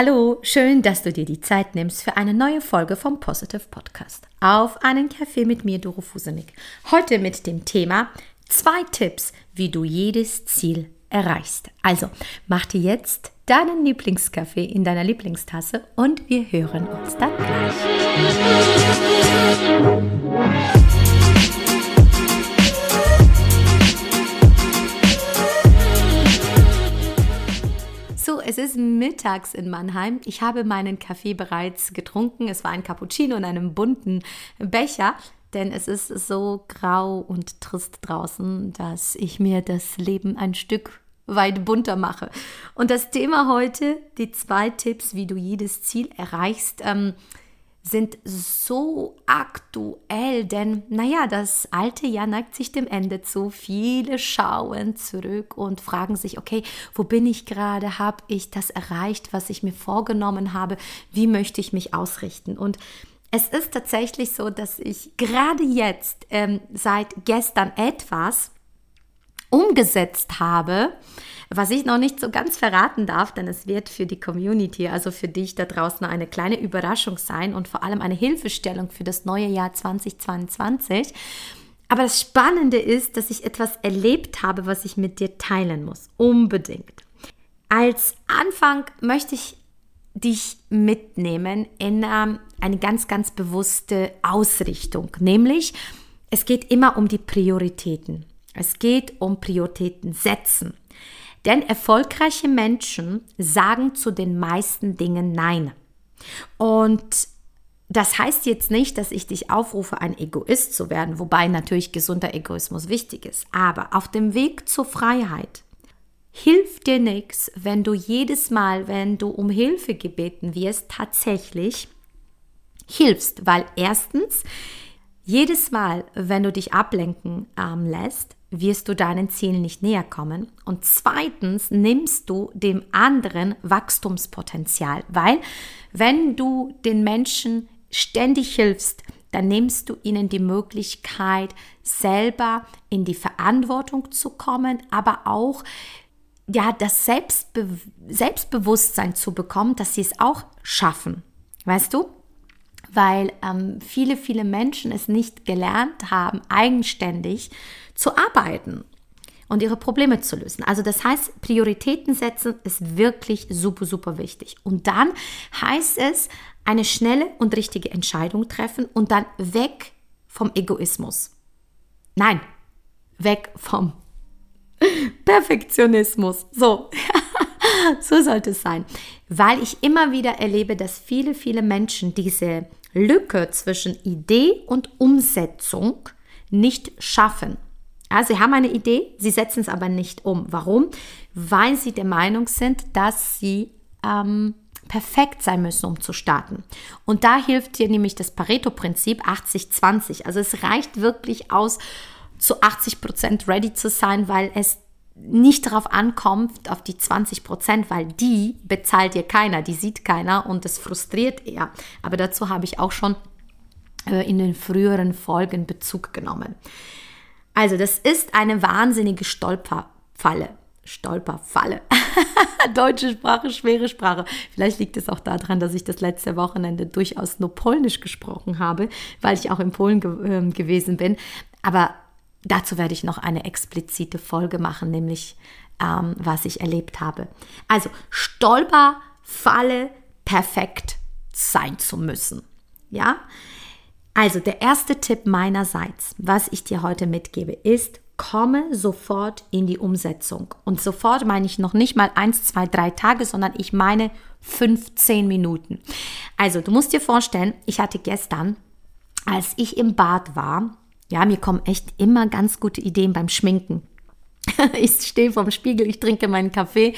Hallo, schön, dass du dir die Zeit nimmst für eine neue Folge vom Positive Podcast. Auf einen Kaffee mit mir, Doro Fusenik. Heute mit dem Thema zwei Tipps, wie du jedes Ziel erreichst. Also, mach dir jetzt deinen Lieblingskaffee in deiner Lieblingstasse und wir hören uns dann gleich. Es ist mittags in Mannheim. Ich habe meinen Kaffee bereits getrunken. Es war ein Cappuccino in einem bunten Becher, denn es ist so grau und trist draußen, dass ich mir das Leben ein Stück weit bunter mache. Und das Thema heute, die zwei Tipps, wie du jedes Ziel erreichst, ähm, sind so aktuell, denn naja, das alte Jahr neigt sich dem Ende zu. Viele schauen zurück und fragen sich, okay, wo bin ich gerade? Habe ich das erreicht, was ich mir vorgenommen habe? Wie möchte ich mich ausrichten? Und es ist tatsächlich so, dass ich gerade jetzt ähm, seit gestern etwas umgesetzt habe, was ich noch nicht so ganz verraten darf, denn es wird für die Community, also für dich da draußen, eine kleine Überraschung sein und vor allem eine Hilfestellung für das neue Jahr 2022. Aber das Spannende ist, dass ich etwas erlebt habe, was ich mit dir teilen muss. Unbedingt. Als Anfang möchte ich dich mitnehmen in ähm, eine ganz, ganz bewusste Ausrichtung. Nämlich, es geht immer um die Prioritäten. Es geht um Prioritäten setzen. Denn erfolgreiche Menschen sagen zu den meisten Dingen Nein. Und das heißt jetzt nicht, dass ich dich aufrufe, ein Egoist zu werden, wobei natürlich gesunder Egoismus wichtig ist. Aber auf dem Weg zur Freiheit hilft dir nichts, wenn du jedes Mal, wenn du um Hilfe gebeten wirst, tatsächlich hilfst. Weil erstens, jedes Mal, wenn du dich ablenken ähm, lässt, wirst du deinen Zielen nicht näher kommen. Und zweitens nimmst du dem anderen Wachstumspotenzial, weil wenn du den Menschen ständig hilfst, dann nimmst du ihnen die Möglichkeit, selber in die Verantwortung zu kommen, aber auch ja, das Selbstbe Selbstbewusstsein zu bekommen, dass sie es auch schaffen. Weißt du? Weil ähm, viele, viele Menschen es nicht gelernt haben, eigenständig zu arbeiten und ihre Probleme zu lösen. Also das heißt, Prioritäten setzen ist wirklich super, super wichtig. Und dann heißt es, eine schnelle und richtige Entscheidung treffen und dann weg vom Egoismus. Nein, weg vom Perfektionismus. So, so sollte es sein. Weil ich immer wieder erlebe, dass viele, viele Menschen diese Lücke zwischen Idee und Umsetzung nicht schaffen. Ja, sie haben eine Idee, sie setzen es aber nicht um. Warum? Weil sie der Meinung sind, dass sie ähm, perfekt sein müssen, um zu starten. Und da hilft dir nämlich das Pareto-Prinzip 80-20. Also es reicht wirklich aus, zu 80 Prozent ready zu sein, weil es nicht darauf ankommt, auf die 20 Prozent, weil die bezahlt dir keiner, die sieht keiner und es frustriert eher. Aber dazu habe ich auch schon äh, in den früheren Folgen Bezug genommen. Also, das ist eine wahnsinnige Stolperfalle. Stolperfalle. Deutsche Sprache, schwere Sprache. Vielleicht liegt es auch daran, dass ich das letzte Wochenende durchaus nur Polnisch gesprochen habe, weil ich auch in Polen ge äh, gewesen bin. Aber dazu werde ich noch eine explizite Folge machen, nämlich ähm, was ich erlebt habe. Also Stolperfalle perfekt sein zu müssen. Ja, also der erste Tipp meinerseits, was ich dir heute mitgebe, ist, komme sofort in die Umsetzung. Und sofort meine ich noch nicht mal eins, zwei, drei Tage, sondern ich meine 15 Minuten. Also du musst dir vorstellen, ich hatte gestern, als ich im Bad war, ja, mir kommen echt immer ganz gute Ideen beim Schminken. ich stehe vorm Spiegel, ich trinke meinen Kaffee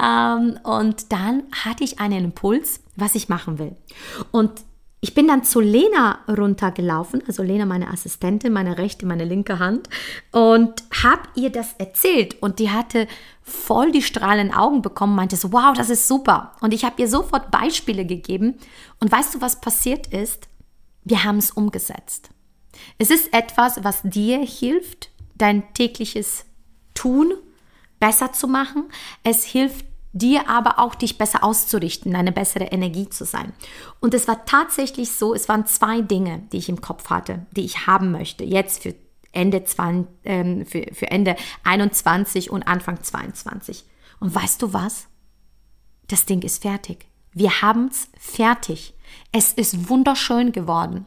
ähm, und dann hatte ich einen Impuls, was ich machen will. Und ich bin dann zu Lena runtergelaufen, also Lena, meine Assistentin, meine rechte, meine linke Hand, und habe ihr das erzählt. Und die hatte voll die strahlenden Augen bekommen, meinte so, wow, das ist super. Und ich habe ihr sofort Beispiele gegeben. Und weißt du, was passiert ist? Wir haben es umgesetzt. Es ist etwas, was dir hilft, dein tägliches Tun besser zu machen. Es hilft dir aber auch dich besser auszurichten, eine bessere Energie zu sein. Und es war tatsächlich so, es waren zwei Dinge, die ich im Kopf hatte, die ich haben möchte, jetzt für Ende, 20, ähm, für, für Ende 21 und Anfang 22. Und weißt du was? Das Ding ist fertig. Wir haben es fertig. Es ist wunderschön geworden.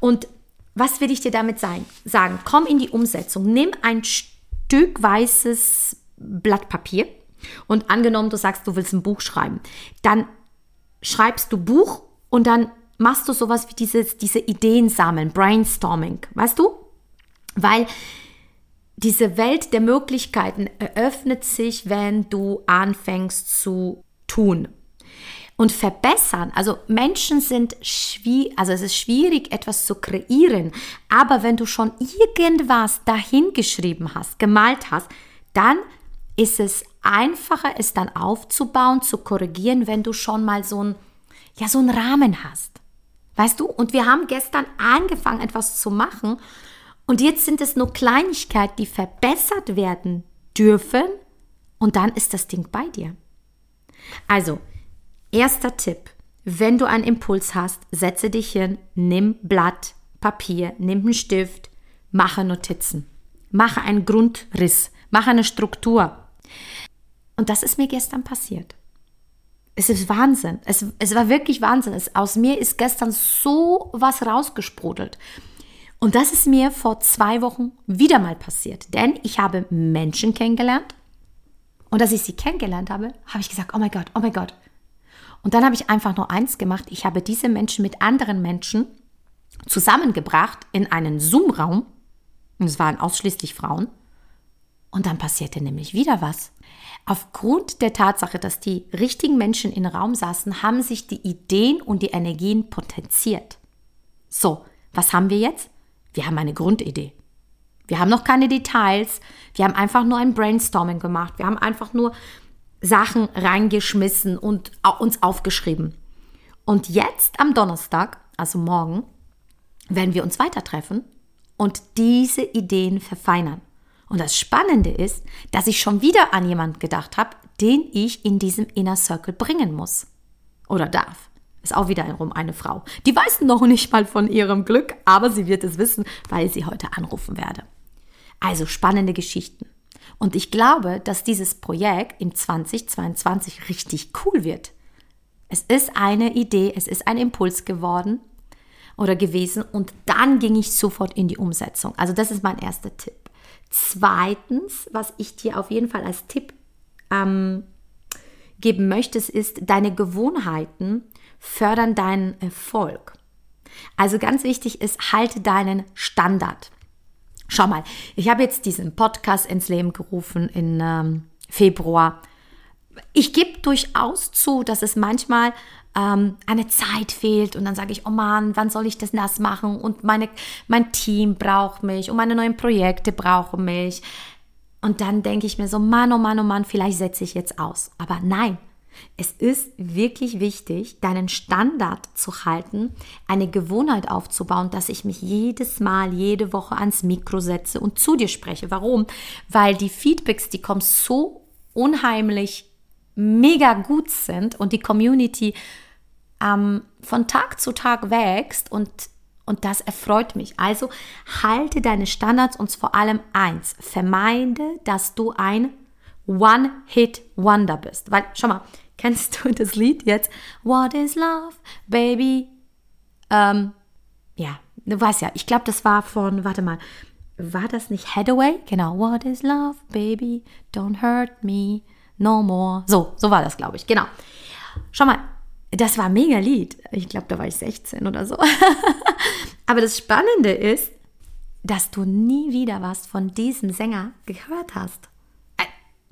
Und was will ich dir damit sagen? Komm in die Umsetzung. Nimm ein Stück weißes Blatt Papier und angenommen, du sagst, du willst ein Buch schreiben, dann schreibst du Buch und dann machst du sowas wie dieses, diese Ideen sammeln, Brainstorming, weißt du? Weil diese Welt der Möglichkeiten eröffnet sich, wenn du anfängst zu tun. Und verbessern, also Menschen sind schwierig, also es ist schwierig, etwas zu kreieren, aber wenn du schon irgendwas dahingeschrieben hast, gemalt hast, dann ist es einfacher, es dann aufzubauen, zu korrigieren, wenn du schon mal so ein, ja, so einen Rahmen hast. Weißt du? Und wir haben gestern angefangen, etwas zu machen. Und jetzt sind es nur Kleinigkeiten, die verbessert werden dürfen. Und dann ist das Ding bei dir. Also, erster Tipp. Wenn du einen Impuls hast, setze dich hin, nimm Blatt, Papier, nimm einen Stift, mache Notizen. Mache einen Grundriss, mache eine Struktur. Und das ist mir gestern passiert. Es ist Wahnsinn. Es, es war wirklich Wahnsinn. Es, aus mir ist gestern so was rausgesprudelt. Und das ist mir vor zwei Wochen wieder mal passiert. Denn ich habe Menschen kennengelernt. Und als ich sie kennengelernt habe, habe ich gesagt, oh mein Gott, oh mein Gott. Und dann habe ich einfach nur eins gemacht. Ich habe diese Menschen mit anderen Menschen zusammengebracht in einen Zoom-Raum. Und es waren ausschließlich Frauen. Und dann passierte nämlich wieder was. Aufgrund der Tatsache, dass die richtigen Menschen im Raum saßen, haben sich die Ideen und die Energien potenziert. So, was haben wir jetzt? Wir haben eine Grundidee. Wir haben noch keine Details. Wir haben einfach nur ein Brainstorming gemacht. Wir haben einfach nur Sachen reingeschmissen und uns aufgeschrieben. Und jetzt am Donnerstag, also morgen, werden wir uns weiter treffen und diese Ideen verfeinern. Und das Spannende ist, dass ich schon wieder an jemanden gedacht habe, den ich in diesem Inner Circle bringen muss. Oder darf. Ist auch wiederum eine Frau. Die weiß noch nicht mal von ihrem Glück, aber sie wird es wissen, weil sie heute anrufen werde. Also spannende Geschichten. Und ich glaube, dass dieses Projekt im 2022 richtig cool wird. Es ist eine Idee, es ist ein Impuls geworden oder gewesen und dann ging ich sofort in die Umsetzung. Also das ist mein erster Tipp. Zweitens, was ich dir auf jeden Fall als Tipp ähm, geben möchtest, ist, deine Gewohnheiten fördern deinen Erfolg. Also ganz wichtig ist, halte deinen Standard. Schau mal, ich habe jetzt diesen Podcast ins Leben gerufen in ähm, Februar. Ich gebe durchaus zu, dass es manchmal ähm, eine Zeit fehlt und dann sage ich, oh Mann, wann soll ich das nass machen und meine, mein Team braucht mich und meine neuen Projekte brauchen mich. Und dann denke ich mir so, Mann, oh Mann, oh Mann, vielleicht setze ich jetzt aus. Aber nein, es ist wirklich wichtig, deinen Standard zu halten, eine Gewohnheit aufzubauen, dass ich mich jedes Mal, jede Woche ans Mikro setze und zu dir spreche. Warum? Weil die Feedbacks, die kommen so unheimlich mega gut sind und die Community ähm, von Tag zu Tag wächst und, und das erfreut mich. Also halte deine Standards und vor allem eins, vermeide, dass du ein One-Hit-Wonder bist. Weil, schau mal, kennst du das Lied jetzt? What is love, baby? Ähm, ja, du weißt ja, ich glaube, das war von, warte mal, war das nicht Hathaway? Genau, what is love, baby? Don't hurt me no more. So, so war das, glaube ich. Genau. Schau mal, das war ein mega Lied. Ich glaube, da war ich 16 oder so. Aber das Spannende ist, dass du nie wieder was von diesem Sänger gehört hast.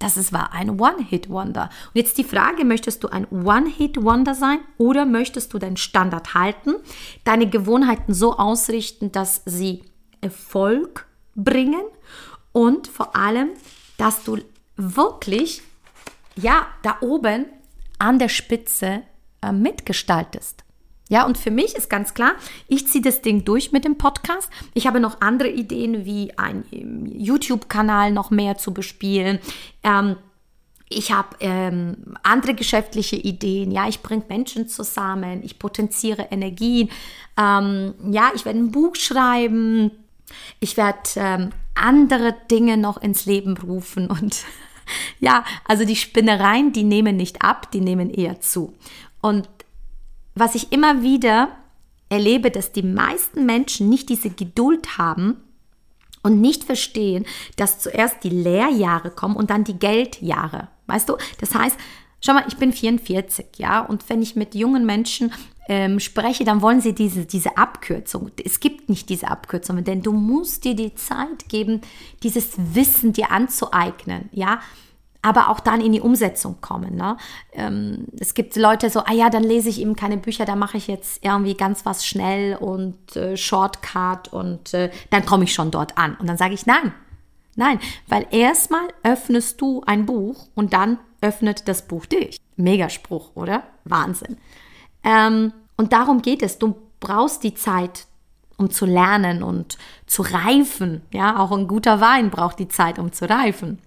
Das ist, war ein One-Hit-Wonder. Und jetzt die Frage, möchtest du ein One-Hit-Wonder sein oder möchtest du deinen Standard halten, deine Gewohnheiten so ausrichten, dass sie Erfolg bringen und vor allem, dass du wirklich, ja, da oben an der Spitze äh, mitgestaltest. Ja, und für mich ist ganz klar, ich ziehe das Ding durch mit dem Podcast. Ich habe noch andere Ideen, wie einen ähm, YouTube-Kanal noch mehr zu bespielen. Ähm, ich habe ähm, andere geschäftliche Ideen, ja, ich bringe Menschen zusammen, ich potenziere Energien, ähm, ja, ich werde ein Buch schreiben, ich werde ähm, andere Dinge noch ins Leben rufen und ja, also die Spinnereien, die nehmen nicht ab, die nehmen eher zu. Und was ich immer wieder erlebe, dass die meisten Menschen nicht diese Geduld haben, und nicht verstehen, dass zuerst die Lehrjahre kommen und dann die Geldjahre. Weißt du? Das heißt, schau mal, ich bin 44, ja, und wenn ich mit jungen Menschen ähm, spreche, dann wollen sie diese, diese Abkürzung. Es gibt nicht diese Abkürzung, denn du musst dir die Zeit geben, dieses Wissen dir anzueignen, ja aber auch dann in die Umsetzung kommen. Ne? Ähm, es gibt Leute so, ah ja, dann lese ich eben keine Bücher, da mache ich jetzt irgendwie ganz was schnell und äh, Shortcut und äh, dann komme ich schon dort an. Und dann sage ich, nein, Nein, weil erstmal öffnest du ein Buch und dann öffnet das Buch dich. Megaspruch, oder? Wahnsinn. Ähm, und darum geht es. Du brauchst die Zeit, um zu lernen und zu reifen. Ja, auch ein guter Wein braucht die Zeit, um zu reifen.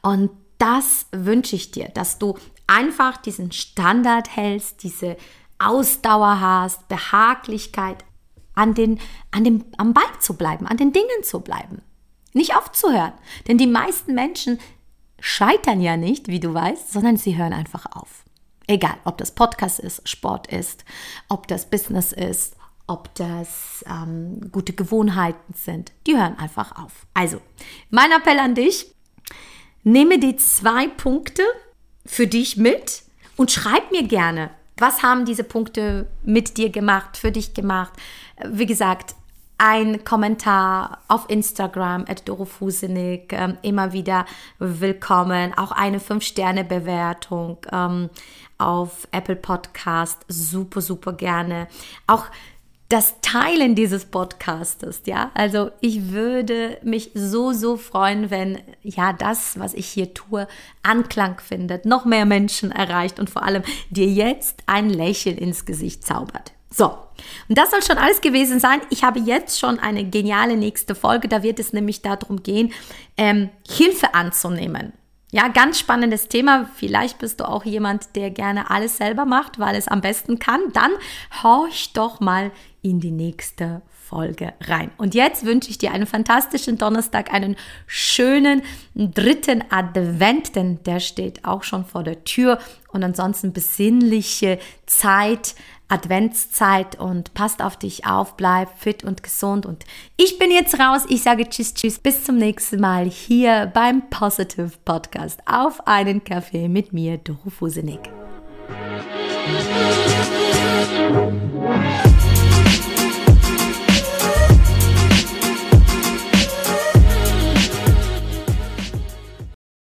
Und das wünsche ich dir, dass du einfach diesen Standard hältst, diese Ausdauer hast, Behaglichkeit, an den, an dem, am Ball zu bleiben, an den Dingen zu bleiben. Nicht aufzuhören. Denn die meisten Menschen scheitern ja nicht, wie du weißt, sondern sie hören einfach auf. Egal, ob das Podcast ist, Sport ist, ob das Business ist, ob das ähm, gute Gewohnheiten sind. Die hören einfach auf. Also, mein Appell an dich, nehme die zwei Punkte für dich mit und schreib mir gerne, was haben diese Punkte mit dir gemacht, für dich gemacht. Wie gesagt, ein Kommentar auf Instagram, at Dorofusenig, ähm, immer wieder willkommen. Auch eine 5-Sterne-Bewertung ähm, auf Apple Podcast, super, super gerne. Auch das Teilen dieses Podcastes, ja. Also ich würde mich so, so freuen, wenn ja das, was ich hier tue, Anklang findet, noch mehr Menschen erreicht und vor allem dir jetzt ein Lächeln ins Gesicht zaubert. So, und das soll schon alles gewesen sein. Ich habe jetzt schon eine geniale nächste Folge. Da wird es nämlich darum gehen, ähm, Hilfe anzunehmen. Ja, ganz spannendes Thema. Vielleicht bist du auch jemand, der gerne alles selber macht, weil es am besten kann. Dann horch doch mal in die nächste Folge rein. Und jetzt wünsche ich dir einen fantastischen Donnerstag, einen schönen dritten Advent, denn der steht auch schon vor der Tür. Und ansonsten besinnliche Zeit Adventszeit und passt auf dich auf, bleib fit und gesund. Und ich bin jetzt raus. Ich sage Tschüss, Tschüss. Bis zum nächsten Mal hier beim Positive Podcast. Auf einen Kaffee mit mir, Doro Fusenig.